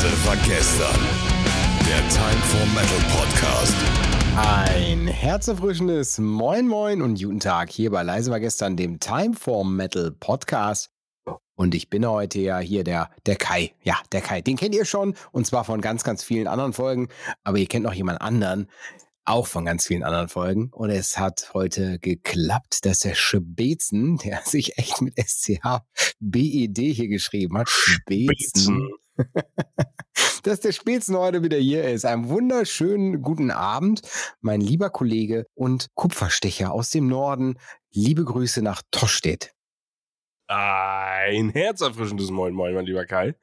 Leise war gestern. Der Time for Metal Podcast. Ein herzerfrischendes Moin Moin und guten Tag hier bei Leise war gestern, dem Time for Metal Podcast. Und ich bin heute ja hier der, der Kai. Ja, der Kai. Den kennt ihr schon und zwar von ganz, ganz vielen anderen Folgen. Aber ihr kennt noch jemand anderen, auch von ganz vielen anderen Folgen. Und es hat heute geklappt, dass der Spezen, der sich echt mit S-C-H-B-E-D hier geschrieben hat, Spezen, dass der Spezen heute wieder hier ist. Einen wunderschönen guten Abend, mein lieber Kollege und Kupferstecher aus dem Norden. Liebe Grüße nach Tostedt. Ein herzerfrischendes Moin Moin, mein lieber Kai.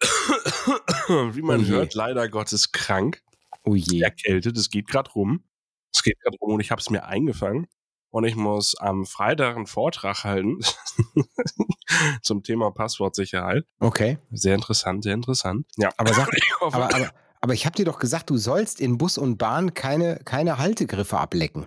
Wie man Oh hört, leider Gottes krank. Oh je. Erkältet, es geht gerade rum. Es geht gerade rum und ich habe es mir eingefangen. Und ich muss am Freitag einen Vortrag halten zum Thema Passwortsicherheit. Okay. Sehr interessant, sehr interessant. Ja, Aber sag, aber, aber, aber ich habe dir doch gesagt, du sollst in Bus und Bahn keine, keine Haltegriffe ablecken.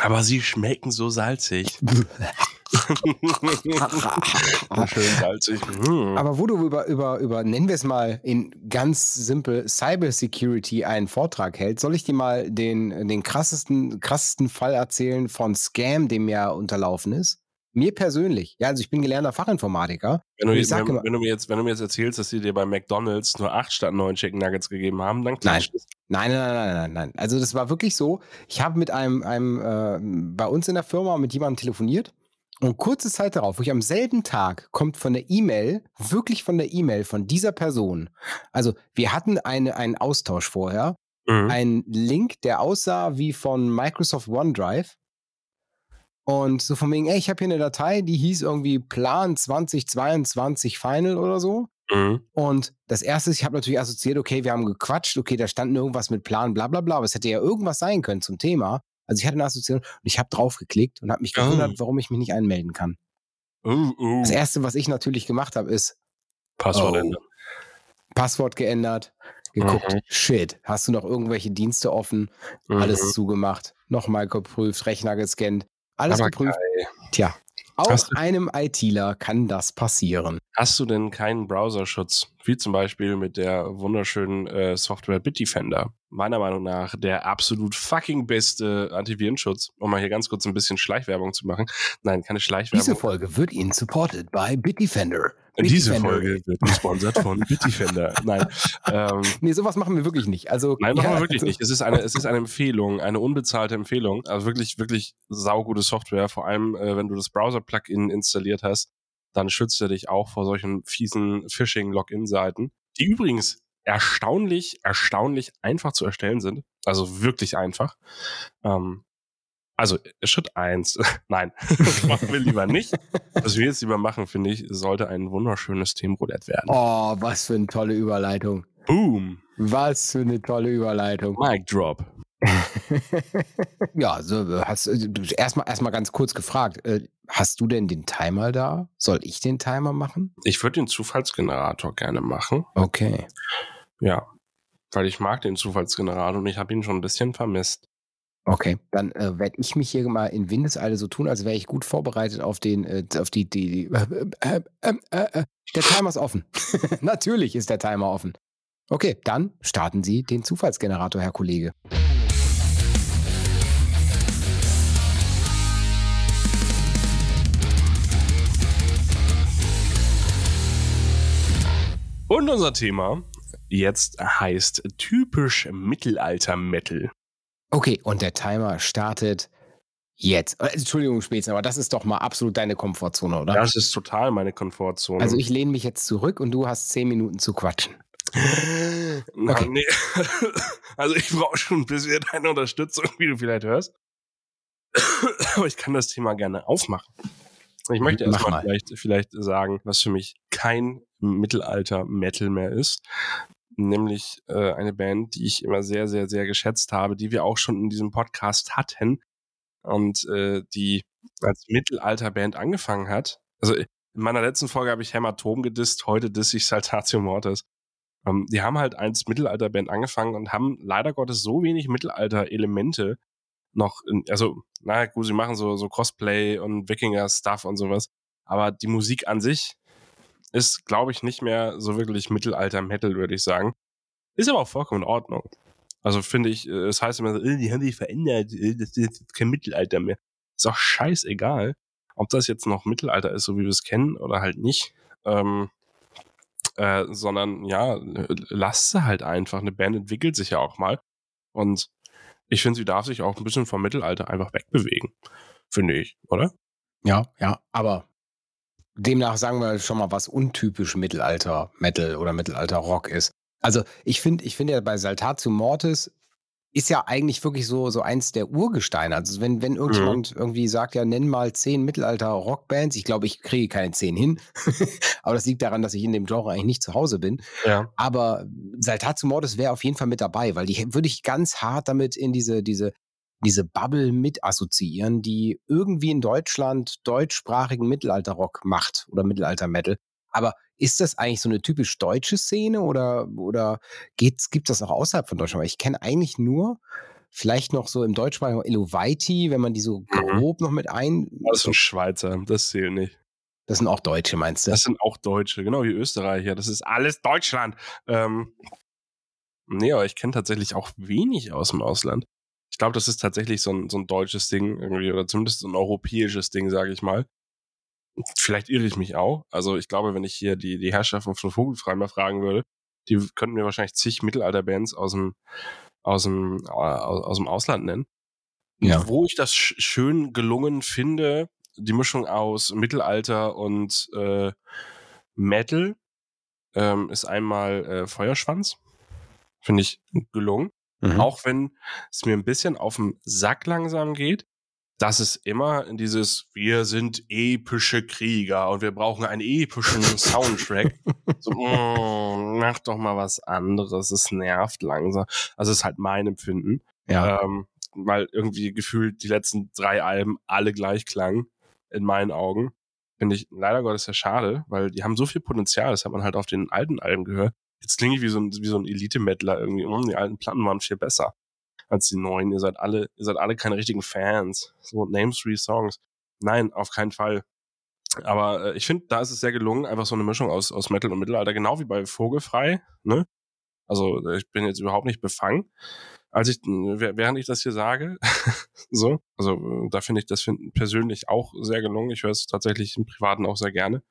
aber sie schmecken so salzig. Schön salzig. Mm. Aber wo du über, über, über, nennen wir es mal in ganz simpel Cybersecurity einen Vortrag hältst, soll ich dir mal den, den krassesten, krassesten Fall erzählen von Scam, dem mir unterlaufen ist? Mir persönlich. Ja, also ich bin gelernter Fachinformatiker. Wenn du, jetzt, wenn, immer- wenn, du mir jetzt, wenn du mir jetzt erzählst, dass sie dir bei McDonalds nur acht statt neun Chicken Nuggets gegeben haben, dann klatscht es. Nein, nein, nein, nein, nein, nein. Also das war wirklich so. Ich habe mit einem, einem äh, bei uns in der Firma mit jemandem telefoniert und kurze Zeit darauf, wo ich am selben Tag kommt von der E-Mail, wirklich von der E-Mail von dieser Person. Also wir hatten eine, einen Austausch vorher, Mhm. ein Link, der aussah wie von Microsoft OneDrive. Und so von wegen, ey, ich habe hier eine Datei, die hieß irgendwie Plan 2022 Final oder so. Mhm. Und das erste, ist, ich habe natürlich assoziiert, okay, wir haben gequatscht, okay, da stand irgendwas mit Plan, bla bla bla, aber es hätte ja irgendwas sein können zum Thema. Also ich hatte eine Assoziation und ich habe draufgeklickt und habe mich gewundert, Oh. warum ich mich nicht einmelden kann. Uh, uh. Das erste, was ich natürlich gemacht habe, ist Passwort Oh. ändern. Passwort geändert, geguckt, Mhm. shit, hast du noch irgendwelche Dienste offen, alles Mhm. zugemacht, nochmal geprüft, Rechner gescannt, alles Aber geprüft. Tja, auch einem ITler kann das passieren. Hast du denn keinen Browserschutz? Wie zum Beispiel mit der wunderschönen äh, Software Bitdefender. Meiner Meinung nach der absolut fucking beste Antivirenschutz. Um mal hier ganz kurz ein bisschen Schleichwerbung zu machen. Nein, keine Schleichwerbung. Diese Folge wird Ihnen supported by Bitdefender. Diese Bitdefender. Folge wird gesponsert von Bitdefender. Nein, ähm, Nee, sowas machen wir wirklich nicht. Also, Nein, machen ja, wir wirklich also, nicht. Es ist eine, es ist eine Empfehlung, eine unbezahlte Empfehlung. Also wirklich, wirklich saugute Software. Vor allem, äh, wenn du das Browser-Plugin installiert hast, dann schützt er dich auch vor solchen fiesen Phishing-Login-Seiten, die übrigens erstaunlich, erstaunlich einfach zu erstellen sind. Also wirklich einfach. Ähm, also Schritt eins, nein, das machen wir lieber nicht. Was wir jetzt lieber machen, finde ich, sollte ein wunderschönes Themenroulette werden. Oh, was für eine tolle Überleitung. Boom, Was für eine tolle Überleitung. Mic Drop. ja, so, hast äh, erstmal erstmal ganz kurz gefragt. Äh, hast du denn den Timer da? Soll ich den Timer machen? Ich würde den Zufallsgenerator gerne machen. Okay. Ja, weil ich mag den Zufallsgenerator und ich habe ihn schon ein bisschen vermisst. Okay, dann äh, werde ich mich hier mal in Windeseile so tun, als wäre ich gut vorbereitet auf den, äh, auf die, die, die äh, äh, äh, äh, der Timer ist offen. Natürlich ist der Timer offen. Okay, dann starten Sie den Zufallsgenerator, Herr Kollege. Und unser Thema jetzt heißt typisch Mittelalter-Metal. Okay, und der Timer startet jetzt. Äh, Entschuldigung, Spätzen, aber das ist doch mal absolut deine Komfortzone, oder? Das ist total meine Komfortzone. Also ich lehne mich jetzt zurück und du hast zehn Minuten zu quatschen. Okay. nee. Also ich brauche schon ein bisschen deine Unterstützung, wie du vielleicht hörst. Aber ich kann das Thema gerne aufmachen. Ich möchte erstmal mal. vielleicht, vielleicht sagen, was für mich kein Mittelalter-Metal mehr ist. Nämlich äh, eine Band, die ich immer sehr, sehr, sehr geschätzt habe, die wir auch schon in diesem Podcast hatten und äh, die als Mittelalter-Band angefangen hat. Also in meiner letzten Folge habe ich Hämatom gedisst, heute disse ich Saltatio Mortis. Ähm, die haben halt als Mittelalter-Band angefangen und haben leider Gottes so wenig Mittelalter-Elemente noch, in, also, naja, gut, sie machen so, so Cosplay und Wikinger-Stuff und sowas, aber die Musik an sich ist, glaube ich, nicht mehr so wirklich Mittelalter-Metal, würde ich sagen. Ist aber auch vollkommen in Ordnung. Also finde ich, äh, es heißt immer so, äh, die haben sich verändert, äh, das ist kein Mittelalter mehr. Ist auch scheißegal, ob das jetzt noch Mittelalter ist, so wie wir es kennen, oder halt nicht. Ähm, äh, sondern ja, lasst sie halt einfach. Eine Band entwickelt sich ja auch mal. Und ich finde, sie darf sich auch ein bisschen vom Mittelalter einfach wegbewegen. Finde ich, oder? Ja, ja, aber demnach sagen wir schon mal, was untypisch Mittelalter-Metal oder Mittelalter-Rock ist. Also ich finde, ich finde ja bei Saltatio Mortis ist ja eigentlich wirklich so, so eins der Urgesteine. Also wenn, wenn irgendjemand mhm. irgendwie sagt, ja, nenn mal zehn Mittelalter-Rockbands, ich glaube, ich kriege keine zehn hin. Aber das liegt daran, dass ich in dem Genre eigentlich nicht zu Hause bin. Ja. Aber Saltatio Mortis wäre auf jeden Fall mit dabei, weil die würde ich ganz hart damit in diese, diese, diese Bubble mit assoziieren, die irgendwie in Deutschland deutschsprachigen Mittelalter-Rock macht oder Mittelalter-Metal. Aber ist das eigentlich so eine typisch deutsche Szene oder, oder gibt es das auch außerhalb von Deutschland? Weil ich kenne eigentlich nur vielleicht noch so im deutschsprachigen Elovaiti, wenn man die so mhm. grob noch mit ein. Das sind Schweizer, das zählt nicht. Das sind auch Deutsche, meinst du? Das sind auch Deutsche, genau wie Österreicher. Das ist alles Deutschland. Ähm, nee, aber ich kenne tatsächlich auch wenig aus dem Ausland. Ich glaube, das ist tatsächlich so ein, so ein deutsches Ding irgendwie oder zumindest so ein europäisches Ding, sage ich mal vielleicht irre ich mich auch. Also ich glaube, wenn ich hier die, die Herrschaften von Vogelfrei mal fragen würde, die könnten mir wahrscheinlich zig Mittelalter-Bands aus dem, aus dem, äh, aus dem Ausland nennen. Ja. Wo ich das sch schön gelungen finde, die Mischung aus Mittelalter und äh, Metal ähm, ist einmal äh, Feuerschwanz. Finde ich gelungen. Mhm. Auch wenn es mir ein bisschen auf den Sack langsam geht dass es immer in dieses, wir sind epische Krieger und wir brauchen einen epischen Soundtrack. so, mm, mach doch mal was anderes, es nervt langsam. Also es ist halt mein Empfinden. Ja. Ähm, weil irgendwie gefühlt die letzten drei Alben alle gleich klangen, in meinen Augen. Finde ich leider Gottes sehr schade, weil die haben so viel Potenzial, das hat man halt auf den alten Alben gehört. Jetzt klinge ich wie so ein, wie so ein Elite-Mettler irgendwie. Mm, die alten Platten waren viel besser als die neuen. Ihr seid alle, ihr seid alle keine richtigen Fans. So, name three songs. Nein, auf keinen Fall. Aber äh, ich finde, da ist es sehr gelungen, einfach so eine Mischung aus, aus Metal und Mittelalter, genau wie bei Vogelfrei, ne? Also ich bin jetzt überhaupt nicht befangen, als ich, während ich das hier sage. so, also da finde ich das find, persönlich auch sehr gelungen. Ich höre es tatsächlich im Privaten auch sehr gerne.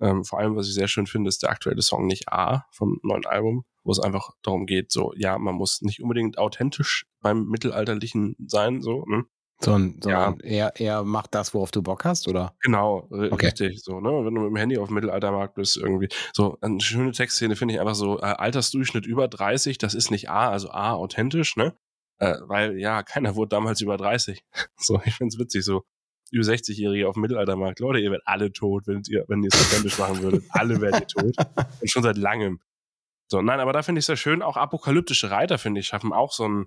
Ähm, vor allem, was ich sehr schön finde, ist der aktuelle Song Nicht A vom neuen Album wo es einfach darum geht, so, ja, man muss nicht unbedingt authentisch beim Mittelalterlichen sein, so, ne? Sondern, sondern ja. er, er macht das, worauf du Bock hast, oder? Genau, okay. richtig. So, ne? Wenn du mit dem Handy auf dem Mittelaltermarkt bist, irgendwie. So, eine schöne Textszene finde ich einfach so, äh, Altersdurchschnitt über 30, das ist nicht A, also A, authentisch, ne? Äh, weil, ja, keiner wurde damals über 30. so, ich finde es witzig, so. Über 60-Jährige auf dem Mittelaltermarkt. Leute, ihr werdet alle tot, wenn ihr, wenn ihr es authentisch machen würdet. Alle werdet ihr tot. Und schon seit langem. So, nein, aber da finde ich es sehr schön. Auch apokalyptische Reiter, finde ich, schaffen auch so einen,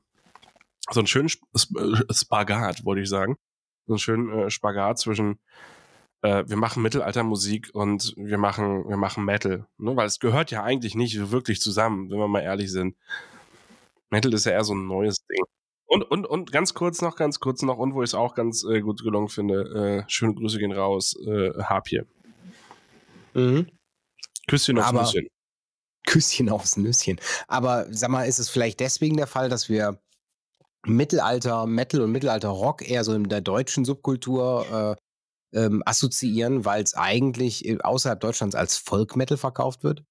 so einen schönen äh, Spagat, wollte ich sagen. So einen schönen äh, Spagat zwischen, äh, wir machen Mittelaltermusik und wir machen, wir machen Metal. Ne? Weil es gehört ja eigentlich nicht wirklich zusammen, wenn wir mal ehrlich sind. Metal ist ja eher so ein neues Ding. Und, und, und ganz kurz noch, ganz kurz noch, und wo ich es auch ganz äh, gut gelungen finde, äh, schöne Grüße gehen raus, äh, Harpie. Mhm. Küsschen aufs Nüsschen. Küsschen aufs Nüsschen. Aber sag mal, ist es vielleicht deswegen der Fall, dass wir Mittelalter Metal und Mittelalter Rock eher so in der deutschen Subkultur äh, ähm, assoziieren, weil es eigentlich äh, außerhalb Deutschlands als Folk Metal verkauft wird?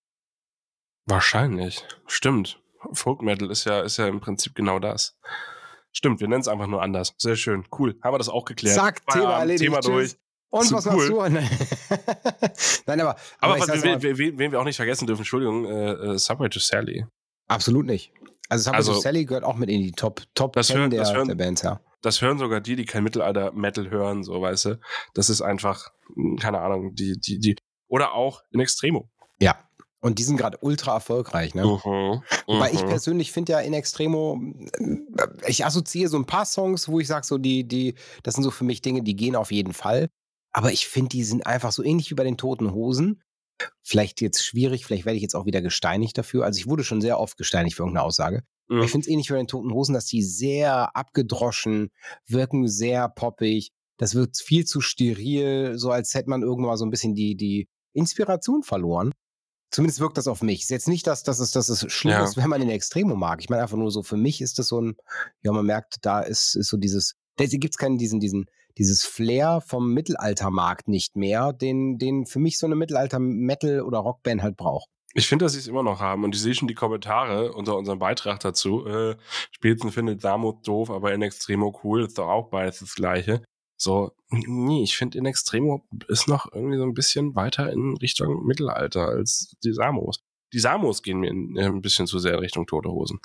Wahrscheinlich. Stimmt. Folk Metal ist ja, ist ja im Prinzip genau das. Stimmt, wir nennen es einfach nur anders. Sehr schön. Cool. Haben wir das auch geklärt. Zack, Thema erledigt. Thema durch. Und was cool. machst du? Nein, aber. Aber, aber was, wen, wen, wen, wir auch nicht vergessen dürfen, Entschuldigung, äh, äh, Subway to Sally. Absolut nicht. Also Subway also, Sally gehört auch mit in die Top, Top das 10 hören, der, hören, der Bands, ja. Das hören sogar die, die kein Mittelalter-Metal hören, so, weißt du. Das ist einfach, hm, keine Ahnung, die, die, die. Oder auch in Extremo. Ja. Und die sind gerade ultra erfolgreich, ne? Mhm, Weil ich mhm. persönlich finde ja in Extremo, äh, ich assoziiere so ein paar Songs, wo ich sage, so die, die, das sind so für mich Dinge, die gehen auf jeden Fall. Aber ich finde, die sind einfach so ähnlich wie bei den Toten Hosen. Vielleicht jetzt schwierig, vielleicht werde ich jetzt auch wieder gesteinigt dafür. Also ich wurde schon sehr oft gesteinigt für irgendeine Aussage. Mhm. Ich finde es ähnlich wie bei den Toten Hosen, dass die sehr abgedroschen wirken, sehr poppig. Das wird viel zu steril, so als hätte man irgendwann mal so ein bisschen die, die, Inspiration verloren. Zumindest wirkt das auf mich. Ist jetzt nicht, dass, dass, es, dass es schlimm Ja. ist, wenn man den Extremo mag. Ich meine einfach nur so, für mich ist das so ein, ja, man merkt, da ist, ist so dieses, da gibt es keinen, diesen, diesen, dieses Flair vom Mittelaltermarkt nicht mehr, den, den für mich so eine Mittelalter-Metal- oder Rockband halt braucht. Ich finde, dass sie es immer noch haben. Und ich sehe schon die Kommentare unter unserem Beitrag dazu. Äh, Spielzen findet Damut doof, aber in Extremo cool. Ist doch auch beides das Gleiche. So, nee, ich finde in Extremo ist noch irgendwie so ein bisschen weiter in Richtung Mittelalter als die Samos. Die Samos gehen mir äh, ein bisschen zu sehr in Richtung Tote Hosen.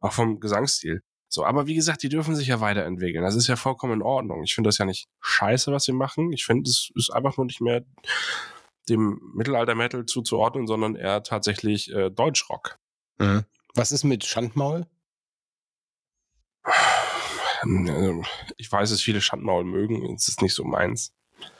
Auch vom Gesangsstil. So, aber wie gesagt, die dürfen sich ja weiterentwickeln. Das ist ja vollkommen in Ordnung. Ich finde das ja nicht scheiße, was sie machen. Ich finde, es ist einfach nur nicht mehr dem Mittelalter-Metal zuzuordnen, sondern eher tatsächlich äh, Deutschrock. Was ist mit Schandmaul? Ähm, Ich weiß, dass viele Schandmaul mögen. Es ist nicht so meins.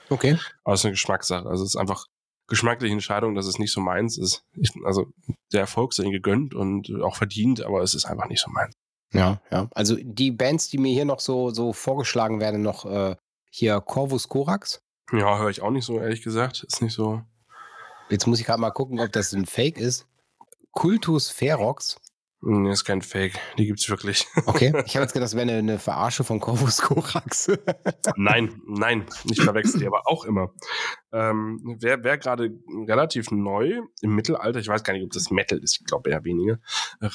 Okay. Aber es ist eine Geschmackssache. Also es ist einfach geschmackliche Entscheidung, dass es nicht so meins ist. Ich, also der Erfolg ist ihnen gegönnt und auch verdient, aber es ist einfach nicht so meins. Ja, ja. Also die Bands, die mir hier noch so, so vorgeschlagen werden, noch äh, hier Corvus Corax. Ja, höre ich auch nicht so, ehrlich gesagt. Ist nicht so. Jetzt muss ich gerade mal gucken, ob das ein Fake ist. Cultus Ferox. Nee, ist kein Fake. Die gibt's wirklich. Okay. Ich habe jetzt gedacht, das wäre eine, eine Verarsche von Corvus Corax. nein, nein, nicht verwechselt, aber auch immer. Ähm, wer wer gerade relativ neu im Mittelalter, ich weiß gar nicht, ob das Metal ist, ich glaube eher weniger,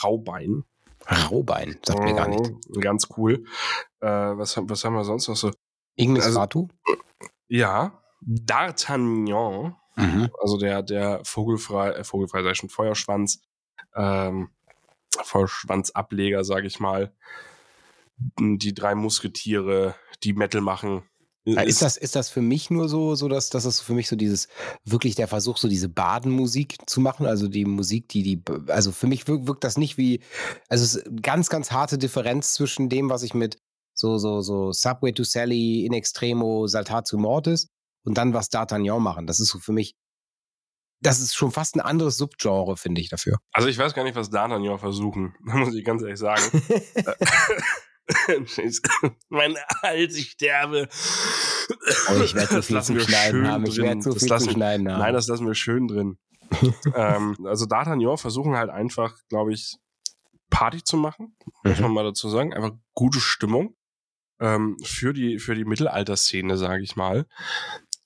Raubein. Raubein, sagt mir gar nicht. Mhm, Ganz cool. Äh, was, haben- was haben wir sonst noch so? Ignis Also- Fatu? Ja, D'Artagnan, Mhm. also der, der Vogelfrei, äh, Vogelfrei sei schon Feuerschwanz, ähm, Feuerschwanzableger, sage ich mal. Die drei Musketiere, die Metal machen. Ja, Ist das, ist das für mich nur so, so dass, dass es für mich so dieses, wirklich der Versuch, so diese Badenmusik zu machen? Also die Musik, die, die, also für mich wirkt, wirkt das nicht wie, also es ist ganz, ganz harte Differenz zwischen dem, was ich mit so, so, so Subway to Sally, In Extremo, Saltatio Mortis und dann was D'Artagnan machen. Das ist so für mich, das ist schon fast ein anderes Subgenre, finde ich dafür. Also ich weiß gar nicht, was D'Artagnan versuchen, muss ich ganz ehrlich sagen. mein als ich sterbe. Oh, ich werde Das lassen wir Schneiden schön haben. Ich drin. viel lassen- Schneiden haben. Nein, das lassen wir schön drin. ähm, also D'Artagnan versuchen halt einfach, glaube ich, Party zu machen, muss Mhm. man mal dazu sagen. Einfach gute Stimmung ähm, für die für die Mittelalterszene, sage ich mal.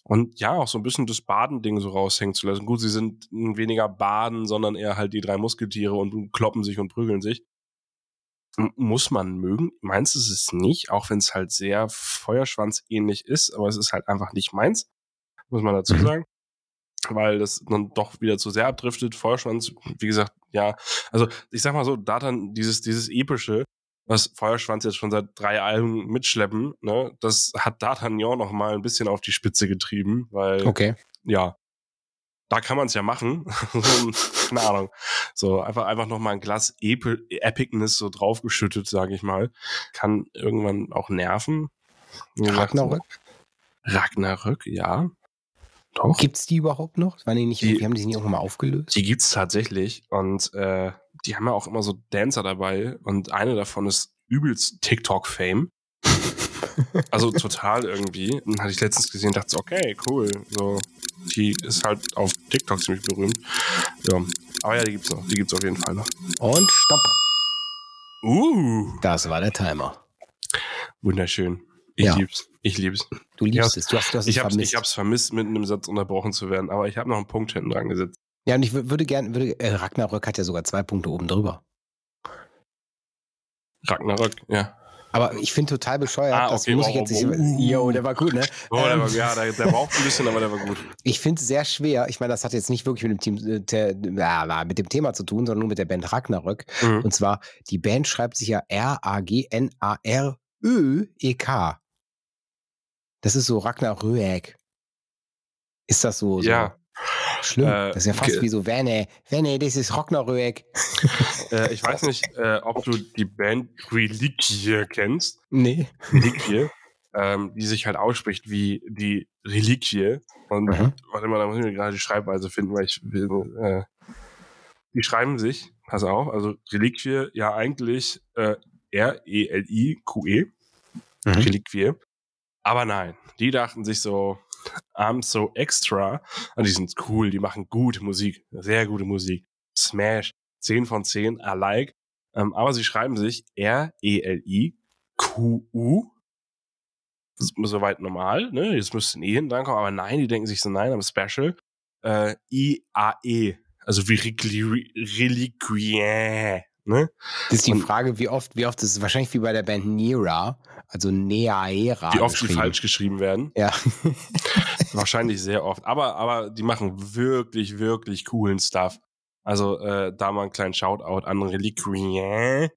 Und ja, auch so ein bisschen das Badending so raushängen zu lassen. Gut, sie sind weniger Baden, sondern eher halt die drei Musketiere und kloppen sich und prügeln sich. Muss man mögen. Meins ist es nicht, auch wenn es halt sehr Feuerschwanz-ähnlich ist, aber es ist halt einfach nicht meins, muss man dazu Mhm. sagen. Weil das dann doch wieder zu sehr abdriftet. Feuerschwanz, wie gesagt, ja. Also ich sag mal so, da dann dieses, dieses epische, was Feuerschwanz jetzt schon seit drei Alben mitschleppen, ne, das hat D'Artagnan noch mal ein bisschen auf die Spitze getrieben, weil Okay. ja, da kann man es ja machen. Keine Ahnung. So, einfach, einfach noch mal ein Glas Epi Epicness so draufgeschüttet, sage ich mal. Kann irgendwann auch nerven. Ragnarök? Ragnarök, ja. Doch. Gibt's die überhaupt noch? Waren die nicht, Die- haben die nicht irgendwann mal aufgelöst? Die gibt's tatsächlich und äh, die haben ja auch immer so Dancer dabei und eine davon ist übelst TikTok-Fame. Also total irgendwie. Den hatte ich letztens gesehen und dachte, so, okay, cool. So, die ist halt auf TikTok ziemlich berühmt. Ja. Aber ja, die gibt's noch. Die gibt's auf jeden Fall noch. Und stopp. Uh, Das war der Timer. wunderschön. Ich Ja. lieb's. Ich lieb's. Du liebst Ja, es. Du hast, du hast es Ich hab's, vermisst. ich hab's vermisst, mitten im Satz unterbrochen zu werden, aber ich habe noch einen Punkt hinten dran gesetzt. ja, und ich wür- würde gerne, würde, äh, Ragnarök hat ja sogar zwei Punkte oben drüber. Ragnarök, ja. Aber ich finde total bescheuert, Ah, das okay, muss ich oh, jetzt nicht. oh, oh. Jo, der war gut, ne? Oh, der Ähm, war, ja, der, der braucht ein bisschen, aber der war gut. Ich finde es sehr schwer. Ich meine, das hat jetzt nicht wirklich mit dem, Team, äh, te, ja, mit dem Thema zu tun, sondern nur mit der Band Ragnarök. Mhm. Und zwar, die Band schreibt sich ja R-A-G-N-A-R-Ö-E-K. Das ist so Ragnarök. Ist das so, so Ja. Schlimm? Äh, das ist ja fast wie so, Venne, Venne, das ist Ragnarök. Äh, ich weiß nicht, äh, ob du die Band Reliquie kennst. Nee. Reliquie. ähm, die sich halt ausspricht wie die Reliquie. Und Mhm. warte mal, da muss ich mir gerade die Schreibweise finden, weil ich will, äh, die schreiben sich, pass auf, also Reliquie, ja eigentlich äh, R-E-L-I-Q-E, Mhm. Reliquie. Aber nein, die dachten sich so, I'm So Extra. Und die sind cool, die machen gute Musik, sehr gute Musik. Smash, 10 von 10, I like. Ähm, aber sie schreiben sich R-E-L-I-Q-U. Soweit normal, ne? Jetzt müsste ein E hinten drankommen, aber nein, die denken sich so, nein, aber Special. Äh, I-A-E. Also wie Reliquien. Ne? Das ist die Frage, wie oft, wie oft, das ist wahrscheinlich wie bei der Band Nera, also Neaera. Wie oft die falsch geschrieben werden. Ja. wahrscheinlich sehr oft. Aber, aber die machen wirklich, wirklich coolen Stuff. Also äh, da mal einen kleinen Shoutout an Reliquien.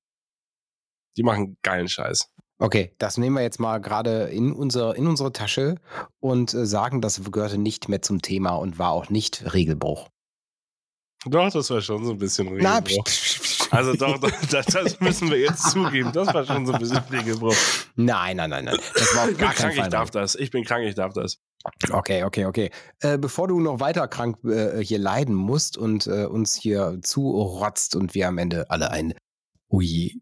Die machen geilen Scheiß. Okay, das nehmen wir jetzt mal gerade in, unser, in unsere Tasche und äh, sagen, das gehörte nicht mehr zum Thema und war auch nicht Regelbruch. Doch, das war schon so ein bisschen Regelbruch. Na, also doch, das, das, müssen wir jetzt zugeben. Das war schon so ein bisschen Regelbruch. Nein, nein, nein, nein. Das war ich bin krank, ich darf das. Ich bin krank, ich darf das. Okay, okay, okay. Äh, bevor du noch weiter krank äh, hier leiden musst und äh, uns hier zurotzt und wir am Ende alle ein, ui,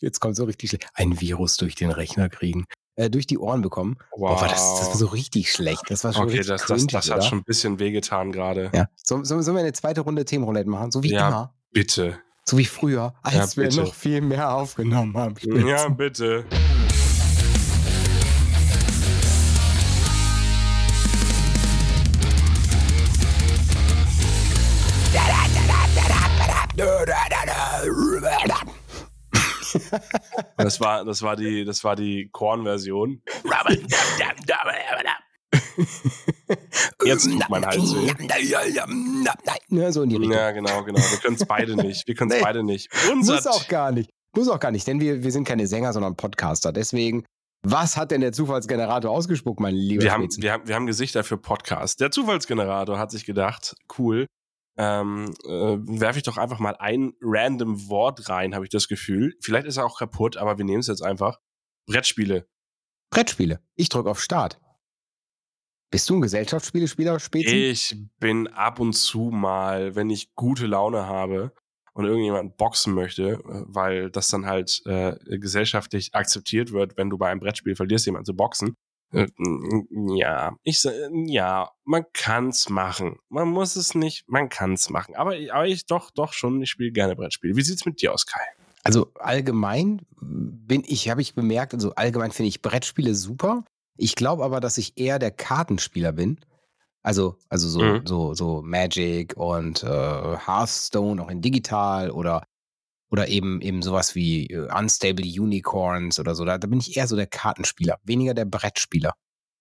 jetzt kommt so richtig schlecht, ein Virus durch den Rechner kriegen, äh, durch die Ohren bekommen. Wow. Boah, das, das, war so richtig schlecht. Das war schon okay, richtig das, cringy, das, das hat schon ein bisschen wehgetan gerade. Ja. So, so, sollen wir eine zweite Runde Themenroulette machen? So wie ja, immer. Bitte. So wie früher, als Ja, wir noch viel mehr aufgenommen haben. Ja, bitte. Das war, das war die, das war die Korn-Version. Jetzt tut mein Hals weh. Ja, so in die Richtung. Ja, genau, genau. Wir können es beide nicht. Wir können es Nee. beide nicht. Unser Muss auch gar nicht. Muss auch gar nicht, denn wir, wir sind keine Sänger, sondern Podcaster. Deswegen, was hat denn der Zufallsgenerator ausgespuckt, mein lieber wir haben, wir, haben, wir haben Gesichter für Podcast. Der Zufallsgenerator hat sich gedacht, cool, ähm, äh, werfe ich doch einfach mal ein random Wort rein, habe ich das Gefühl. Vielleicht ist er auch kaputt, aber wir nehmen es jetzt einfach. Brettspiele. Brettspiele. Ich drücke auf Start. Bist du ein Gesellschaftsspielespieler, Spätzen? Ich bin ab und zu mal, wenn ich gute Laune habe und irgendjemand boxen möchte, äh, weil das dann halt äh, gesellschaftlich akzeptiert wird, wenn du bei einem Brettspiel verlierst, jemanden zu boxen. Äh, Ja, ich ja, man kann's machen. Man muss es nicht, man kann's machen. Aber, aber ich doch, doch schon, ich spiele gerne Brettspiele. Wie sieht's mit dir aus, Kai? Also allgemein bin ich, habe ich bemerkt, also allgemein finde ich Brettspiele super. Ich glaube aber, dass ich eher der Kartenspieler bin. Also, also so, Mhm. so, so Magic und äh, Hearthstone auch in digital oder, oder eben, eben sowas wie äh, Unstable Unicorns oder so. Da, da bin ich eher so der Kartenspieler, weniger der Brettspieler.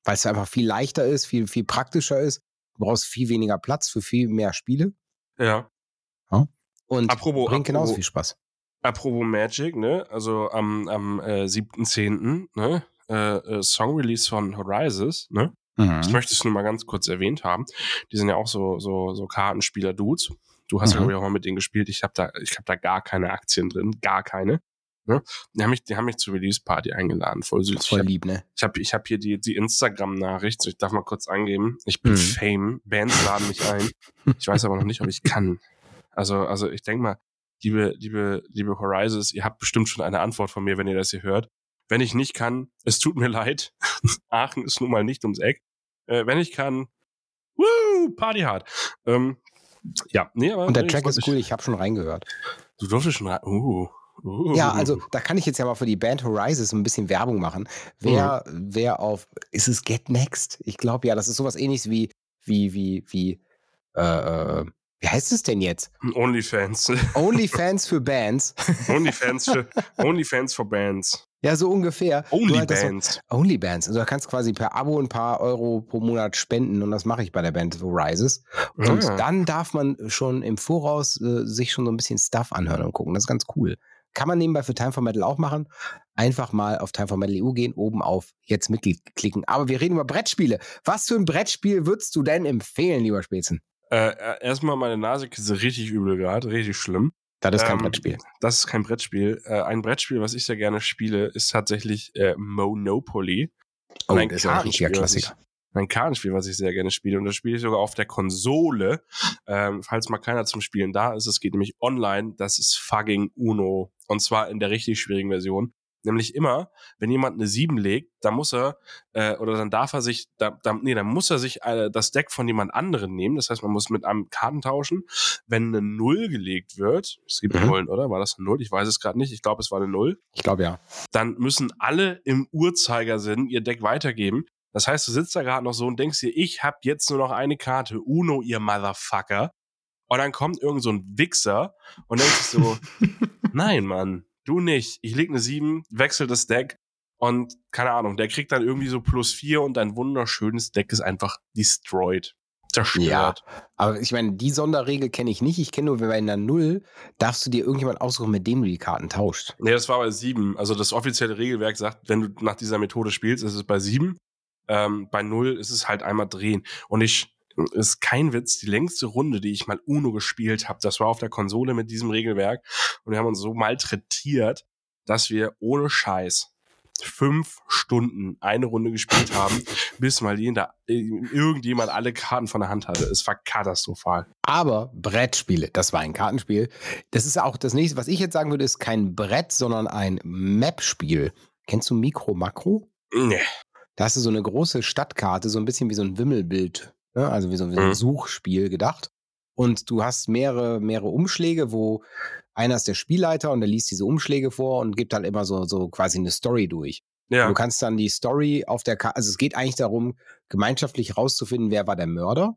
Weil es einfach viel leichter ist, viel, viel praktischer ist. Du brauchst viel weniger Platz für viel mehr Spiele Ja. und Apropos- bringt genauso apropos- viel Spaß. Apropos Magic, ne? Also am, am äh, 7.10., ne? Äh, äh, Song-Release von Horizons, ne? Ich Mhm. möchte es nur mal ganz kurz erwähnt haben. Die sind ja auch so, so, so Kartenspieler-Dudes. Du hast ja, Mhm. glaube ich, auch mal mit denen gespielt. Ich habe da, ich habe da gar keine Aktien drin, gar keine. Ne? Die haben mich, die haben mich zur Release-Party eingeladen, voll süß. Voll ich habe lieb, ne? ich hab, ich hab hier die, die Instagram-Nachricht, ich darf mal kurz angeben. Ich bin Mhm. Fame, Bands laden mich ein. Ich weiß aber noch nicht, ob ich kann. Also, also ich denke mal, liebe, liebe, liebe Horizons, ihr habt bestimmt schon eine Antwort von mir, wenn ihr das hier hört. Wenn ich nicht kann, es tut mir leid. Aachen ist nun mal nicht ums Eck. Äh, wenn ich kann, woo, Party hard. Ähm, ja, nee, aber Und der nee, Track ist cool, ich habe schon reingehört. Du durftest schon rein. Uh, uh, Ja, also da kann ich jetzt ja mal für die Band Horizons ein bisschen Werbung machen. Wer, Mhm. wer auf, ist es Get Next? Ich glaube ja, das ist sowas ähnliches wie, wie, wie, wie, äh, äh, wie heißt es denn jetzt? Onlyfans. OnlyFans für Bands. Onlyfans für Onlyfans for Bands. Ja, so ungefähr. Halt das so- Onlybands. Also da kannst du quasi per Abo ein paar Euro pro Monat spenden und das mache ich bei der Band Horizons. Und Ah. dann darf man schon im Voraus äh, sich schon so ein bisschen Stuff anhören und gucken. Das ist ganz cool. Kann man nebenbei für Time for Metal auch machen. Einfach mal auf Time for Metal EU gehen, oben auf Jetzt Mitglied klicken. Aber wir reden über Brettspiele. Was für ein Brettspiel würdest du denn empfehlen, lieber Spätzen? Äh, äh, erstmal meine Nase kitzelt richtig übel gerade, richtig schlimm. Das ist kein Ähm, Brettspiel. Das ist kein Brettspiel. Äh, ein Brettspiel, was ich sehr gerne spiele, ist tatsächlich äh, Monopoly. Oh, ein das ist ja ein richtiger Kartenspiel, was ich- Klassiker. Ein Kartenspiel, was ich sehr gerne spiele. Und das spiele ich sogar auf der Konsole. Ähm, falls mal keiner zum Spielen da ist. Es geht nämlich online. Das ist fucking Uno. Und zwar in der richtig schwierigen Version. Nämlich immer, wenn jemand eine 7 legt, dann muss er, äh, oder dann darf er sich, da, da, nee, dann muss er sich äh, das Deck von jemand anderen nehmen. Das heißt, man muss mit einem Karten tauschen. Wenn eine 0 gelegt wird, es gibt Mhm. Nullen, oder? War das eine 0? Ich weiß es gerade nicht. Ich glaube, es war eine 0 Ich glaube ja. dann müssen alle im Uhrzeigersinn ihr Deck weitergeben. Das heißt, du sitzt da gerade noch so und denkst dir, ich hab jetzt nur noch eine Karte, Uno, ihr Motherfucker. Und dann kommt irgend so ein Wichser und denkt sich so, nein, Mann, du nicht. Ich leg eine 7, wechsel das Deck und keine Ahnung, der kriegt dann irgendwie so plus 4 und dein wunderschönes Deck ist einfach destroyed. Zerstört. Ja. Aber ich meine, die Sonderregel kenne ich nicht. Ich kenne nur, bei einer Null darfst du dir irgendjemand aussuchen, mit dem du die Karten tauscht. Nee, das war bei sieben. Also das offizielle Regelwerk sagt, wenn du nach dieser Methode spielst, ist es bei sieben. Ähm, bei null ist es halt einmal drehen. Und ich, ist kein Witz, die längste Runde, die ich mal Uno gespielt habe, das war auf der Konsole mit diesem Regelwerk. Und wir haben uns so malträtiert, dass wir ohne Scheiß fünf Stunden eine Runde gespielt haben, bis mal jeder, irgendjemand alle Karten von der Hand hatte. Es war katastrophal. Aber Brettspiele, das war ein Kartenspiel. Das ist auch das nächste, was ich jetzt sagen würde, ist kein Brett, sondern ein Map-Spiel. Kennst du Mikro Makro? Nee. Da hast du so eine große Stadtkarte, so ein bisschen wie so ein Wimmelbild, ne? also wie so, wie so ein Mhm. Suchspiel gedacht. Und du hast mehrere, mehrere Umschläge, wo einer ist der Spielleiter und der liest diese Umschläge vor und gibt halt immer so, so quasi eine Story durch. Ja. Du kannst dann die Story auf der Karte, also es geht eigentlich darum, gemeinschaftlich rauszufinden, wer war der Mörder.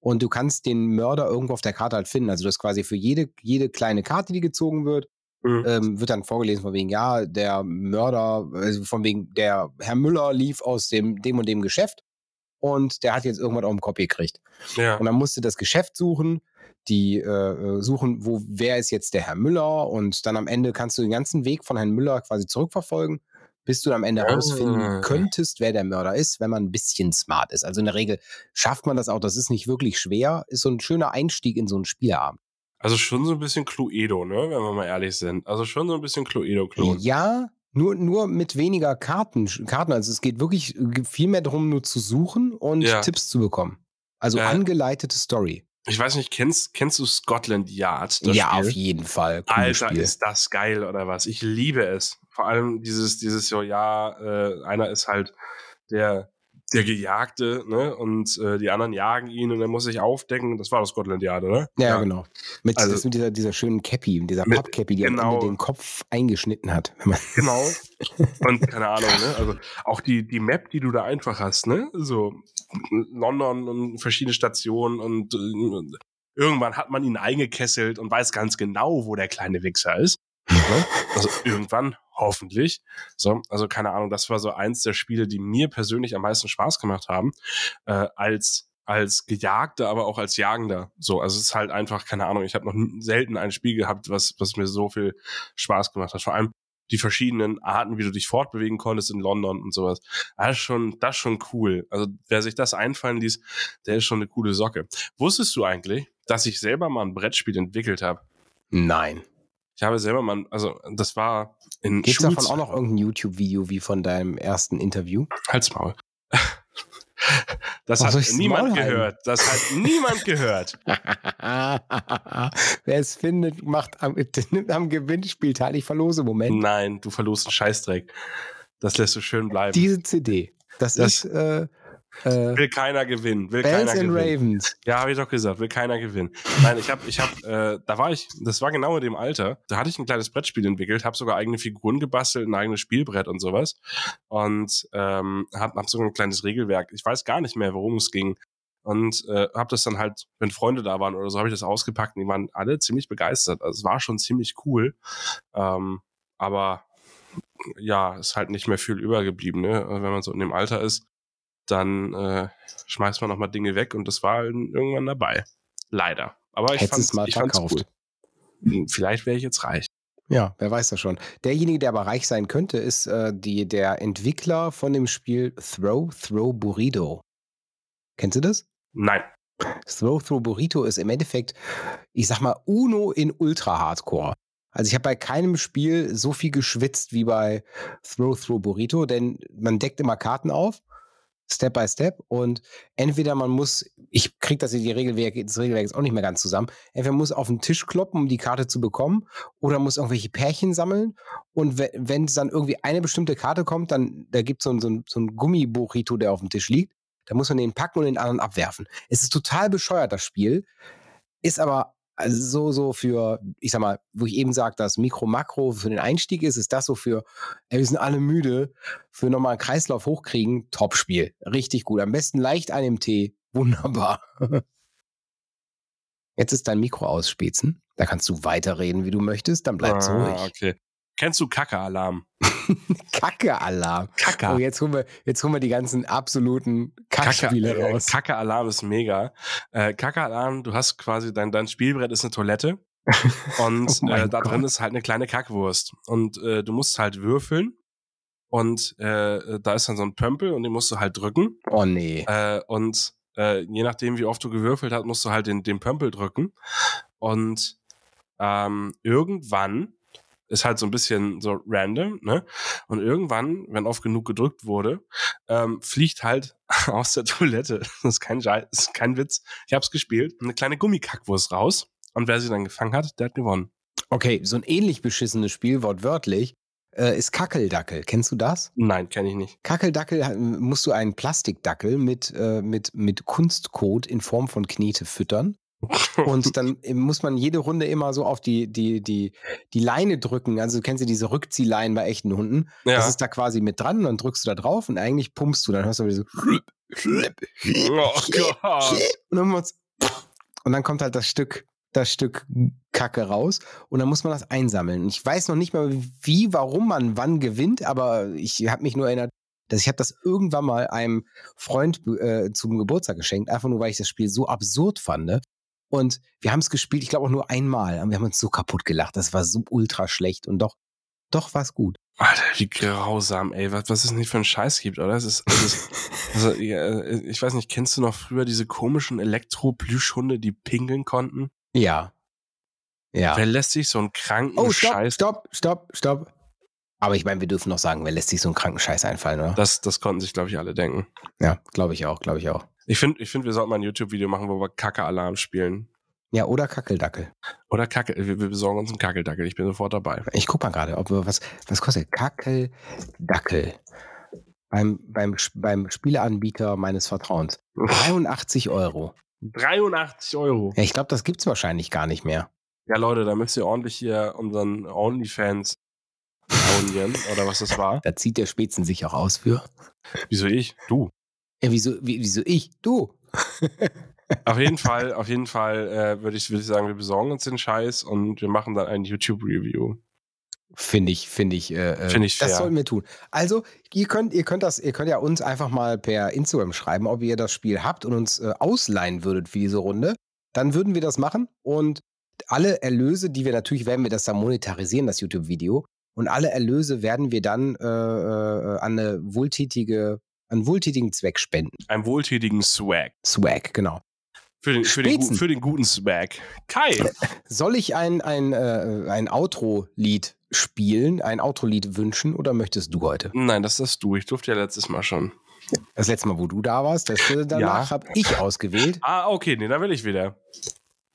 Und du kannst den Mörder irgendwo auf der Karte halt finden. Also das quasi für jede, jede kleine Karte, die gezogen wird, Mhm. ähm, wird dann vorgelesen von wegen, ja, der Mörder, also von wegen, der Herr Müller lief aus dem, dem und dem Geschäft und der hat jetzt irgendwas auf dem Kopf gekriegt. ja. Und dann musst du das Geschäft suchen, die äh, suchen, wo, wer ist jetzt der Herr Müller und dann am Ende kannst du den ganzen Weg von Herrn Müller quasi zurückverfolgen, bis du am Ende Ah. herausfinden könntest, wer der Mörder ist, wenn man ein bisschen smart ist. Also in der Regel schafft man das auch, das ist nicht wirklich schwer, ist so ein schöner Einstieg in so einen Spielabend. Also schon so ein bisschen Cluedo, ne, wenn wir mal ehrlich sind. Also schon so ein bisschen Cluedo-Klon. Ja, nur, nur mit weniger Karten, Karten. Also es geht wirklich viel mehr darum, nur zu suchen und Ja. Tipps zu bekommen. Also Äh, angeleitete Story. Ich weiß nicht, kennst, kennst du Scotland Yard? Ja, Spiel? auf jeden Fall. Cooles Alter, Spiel. ist das geil oder was? Ich liebe es. Vor allem dieses, dieses so, ja, äh, einer ist halt der, der Gejagte, ne? Und äh, die anderen jagen ihn und er muss sich aufdecken. Das war das Scotland Yard, oder? Ja, genau. Mit, Also- das mit dieser, dieser schönen Cappy, mit dieser Pappcappy, die am genau. Ende den Kopf eingeschnitten hat. Genau. Und keine Ahnung, ne? Also auch die, die Map, die du da einfach hast, ne? So London und verschiedene Stationen und äh, irgendwann hat man ihn eingekesselt und weiß ganz genau, wo der kleine Wichser ist. Ne? Also irgendwann, hoffentlich. So, also keine Ahnung, das war so eins der Spiele, die mir persönlich am meisten Spaß gemacht haben, äh, als als Gejagter, aber auch als Jagender. So, also es ist halt einfach, keine Ahnung, ich habe noch selten ein Spiel gehabt, was, was mir so viel Spaß gemacht hat. Vor allem die verschiedenen Arten, wie du dich fortbewegen konntest in London und sowas. Das ist schon, das ist schon cool. Also wer sich das einfallen ließ, der ist schon eine coole Socke. Wusstest du eigentlich, dass ich selber mal ein Brettspiel entwickelt habe? Nein. Ich habe selber mal, also das war in Gibt davon auch noch irgendein YouTube-Video wie von deinem ersten Interview? Halsmaul. Das Was hat Maul niemand gehört. Das hat niemand gehört. Wer es findet, macht am, nimmt am Gewinnspiel teil. Ich verlose Moment Nein, du verlost einen Scheißdreck. Das lässt du schön bleiben. diese CD. Das, Das- ist äh, äh, will keiner gewinnen. Will Bells keiner gewinnen. Ravens. Ja, habe ich doch gesagt, will keiner gewinnen. Nein, ich habe, ich habe, äh, da war ich, das war genau in dem Alter. Da hatte ich ein kleines Brettspiel entwickelt, habe sogar eigene Figuren gebastelt, ein eigenes Spielbrett und sowas und ähm, habe hab sogar ein kleines Regelwerk. Ich weiß gar nicht mehr, worum es ging und äh, habe das dann halt, wenn Freunde da waren oder so, habe ich das ausgepackt und die waren alle ziemlich begeistert. Also es war schon ziemlich cool, ähm, aber ja, ist halt nicht mehr viel übergeblieben, ne? Wenn man so in dem Alter ist, dann äh, schmeißt man noch mal Dinge weg und das war irgendwann dabei. Leider. Aber ich Hättest es mal ich verkauft. cool. Hm, Vielleicht wäre ich jetzt reich. Ja, wer weiß das schon. Derjenige, der aber reich sein könnte, ist äh, die, der Entwickler von dem Spiel Throw Throw Burrito. Kennst du das? Nein. Throw Throw Burrito ist im Endeffekt, ich sag mal, Uno in Ultra Hardcore. Also ich habe bei keinem Spiel so viel geschwitzt wie bei Throw Throw Burrito, denn man deckt immer Karten auf Step by Step. Und entweder man muss, ich kriege das in die Regelwerk, das Regelwerk jetzt auch nicht mehr ganz zusammen, entweder man muss auf den Tisch kloppen, um die Karte zu bekommen, oder muss irgendwelche Pärchen sammeln. Und wenn es dann irgendwie eine bestimmte Karte kommt, dann da gibt so es so ein, so ein Gummiburrito, der auf dem Tisch liegt. Da muss man den packen und den anderen abwerfen. Es ist total bescheuert, das Spiel. Ist aber also so, so für, ich sag mal, wo ich eben sage, dass Mikro-Makro für den Einstieg ist, ist das so für, ey, wir sind alle müde, für nochmal einen Kreislauf hochkriegen, Top-Spiel. Richtig gut. Am besten leicht einem Tee. Wunderbar. Jetzt ist dein Mikro ausspitzen. Da kannst du weiterreden, wie du möchtest, dann bleibst ah, ruhig. Okay. Kennst du Kacke-Alarm? Kacke-Alarm. Kacke. Oh, jetzt holen, wir, jetzt holen wir die ganzen absoluten Kackspiele Kacke, raus. Kacke-Alarm ist mega. Äh, Kacke-Alarm, du hast quasi, dein, dein Spielbrett ist eine Toilette. Und oh äh, da drin ist halt eine kleine Kackwurst. Und äh, du musst halt würfeln. Und äh, da ist dann so ein Pömpel und den musst du halt drücken. Oh nee. Äh, und äh, je nachdem, wie oft du gewürfelt hast, musst du halt den, den Pömpel drücken. Und ähm, irgendwann ist halt so ein bisschen so random, ne? Und irgendwann, wenn oft genug gedrückt wurde, ähm, fliegt halt aus der Toilette, das ist kein Scheiß, ist kein Witz, ich hab's gespielt, eine kleine Gummikackwurst raus. Und wer sie dann gefangen hat, der hat gewonnen. Okay, so ein ähnlich beschissenes Spiel, wortwörtlich, äh, ist Kackeldackel. Kennst du das? Nein, kenne ich nicht. Kackeldackel musst du einen Plastikdackel mit, äh, mit, mit Kunstcode in Form von Knete füttern. Und dann muss man jede Runde immer so auf die, die, die, die Leine drücken. Also du kennst ja diese Rückziehleinen bei echten Hunden. Ja. Das ist da quasi mit dran, dann drückst du da drauf und eigentlich pumpst du, dann hörst du wieder so. Oh. Und dann, und dann kommt halt das Stück, das Stück Kacke raus und dann muss man das einsammeln. Ich weiß noch nicht mal, wie, warum man wann gewinnt, aber ich habe mich nur erinnert, dass ich habe das irgendwann mal einem Freund äh, zum Geburtstag geschenkt, einfach nur weil ich das Spiel so absurd fand. Und wir haben es gespielt, ich glaube auch nur einmal. Und wir haben uns so kaputt gelacht. Das war so ultra schlecht. Und doch, doch war es gut. Alter, wie grausam, ey. Was, was es nicht für einen Scheiß gibt, oder? Es ist, es ist also, ja, ich weiß nicht, kennst du noch früher diese komischen Elektro-Plüschhunde, die pingeln konnten? Ja. Ja. Wer lässt sich so einen kranken oh, stopp, Scheiß. Stopp, stopp, stopp. Aber ich meine, wir dürfen noch sagen, wer lässt sich so einen kranken Scheiß einfallen, oder? Das, das konnten sich, glaube ich, alle denken. Ja, glaube ich auch, glaube ich auch. Ich finde, ich find, wir sollten mal ein YouTube-Video machen, wo wir Kacke-Alarm spielen. Ja, oder Kackeldackel. Oder Kackel. Wir, wir, besorgen uns einen Kackeldackel. Ich bin sofort dabei. Ich guck mal gerade, ob wir was, was kostet Kackeldackel beim, beim, beim Spieleanbieter meines Vertrauens. 83 Euro. 83 Euro. Ja, ich glaube, das gibt's wahrscheinlich gar nicht mehr. Ja, Leute, da müsst ihr ordentlich hier unseren OnlyFans abonnieren oder was das war. Da zieht der Spätzen sich auch aus für. Wieso ich? Du. Ja, wieso, wieso ich? Du. auf jeden Fall, auf jeden Fall äh, würde ich, würd ich sagen, wir besorgen uns den Scheiß und wir machen dann ein YouTube-Review. Finde ich, finde ich, äh, äh Find ich das sollten wir tun. Also, ihr könnt, ihr könnt das, ihr könnt ja uns einfach mal per Instagram schreiben, ob ihr das Spiel habt und uns äh, ausleihen würdet für diese Runde. Dann würden wir das machen und alle Erlöse, die wir natürlich, werden wir das dann monetarisieren, das YouTube-Video. Und alle Erlöse werden wir dann äh, äh, an eine wohltätige, einen wohltätigen Zweck spenden. Einen wohltätigen Swag. Swag, genau. Für den, für den, für den guten Swag. Kai. Soll ich ein, ein, äh, ein Outro-Lied spielen, ein Outro-Lied wünschen oder möchtest du heute? Nein, das ist du. Ich durfte ja letztes Mal schon. Das letzte Mal, wo du da warst, das danach ja. habe ich ausgewählt. Ah, okay, nee, da will ich wieder.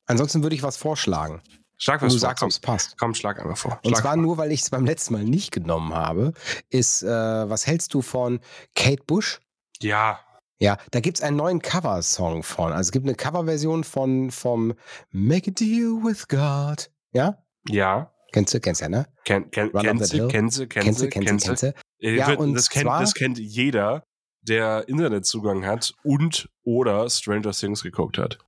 Ansonsten würde ich was vorschlagen. Schlag was du vor. sagst, ob es passt. Komm, schlag einfach vor. Schlag Und zwar vor. nur, weil ich es beim letzten Mal nicht genommen habe, ist, äh, was hältst du von Kate Bush? Ja. Ja, da gibt es einen neuen Cover-Song von. Also es gibt eine Coverversion von vom Make a Deal with God. Ja? Ja. Kennst du, kennst du, ja, ne? Ken, ken, kennst du, kennst du, kennst du, kennst du. Ja, und das, kennt, das kennt jeder, der Internetzugang hat und oder Stranger Things geguckt hat.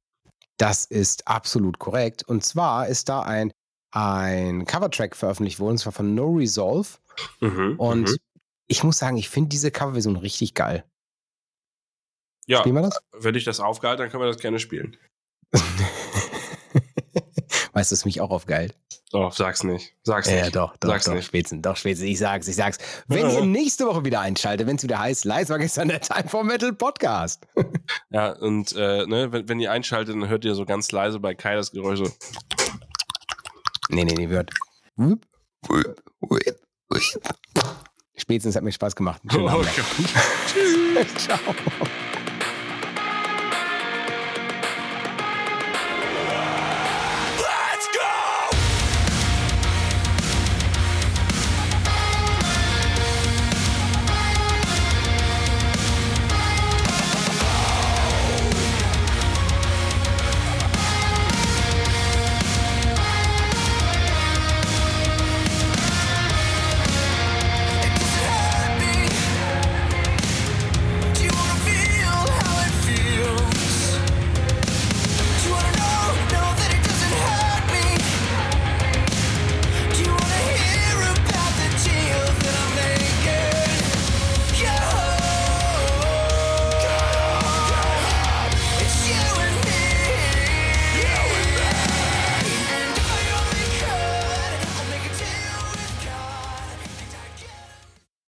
Das ist absolut korrekt. Und zwar ist da ein, ein Covertrack veröffentlicht worden, und zwar von No Resolve. Mhm, und mhm. ich muss sagen, ich finde diese Coverversion richtig geil. Ja, Spielen wir das? wenn ich das aufgehalt, dann können wir das gerne spielen. weißt du, es mich auch aufgeilt? Doch, sag's nicht. Sag's nicht. Ja, doch, doch, sag's doch, nicht. Spätzen, doch, Spätzen. Ich sag's, ich sag's. Wenn ihr nächste Woche wieder einschaltet, wenn es wieder heißt, Live war gestern der Time for Metal Podcast. ja, und äh, ne, wenn, wenn ihr einschaltet, dann hört ihr so ganz leise bei Kai das Geräusch so. Nee, nee, nee, hört. Spätestens hat mir Spaß gemacht. Oh. Gott. Ciao.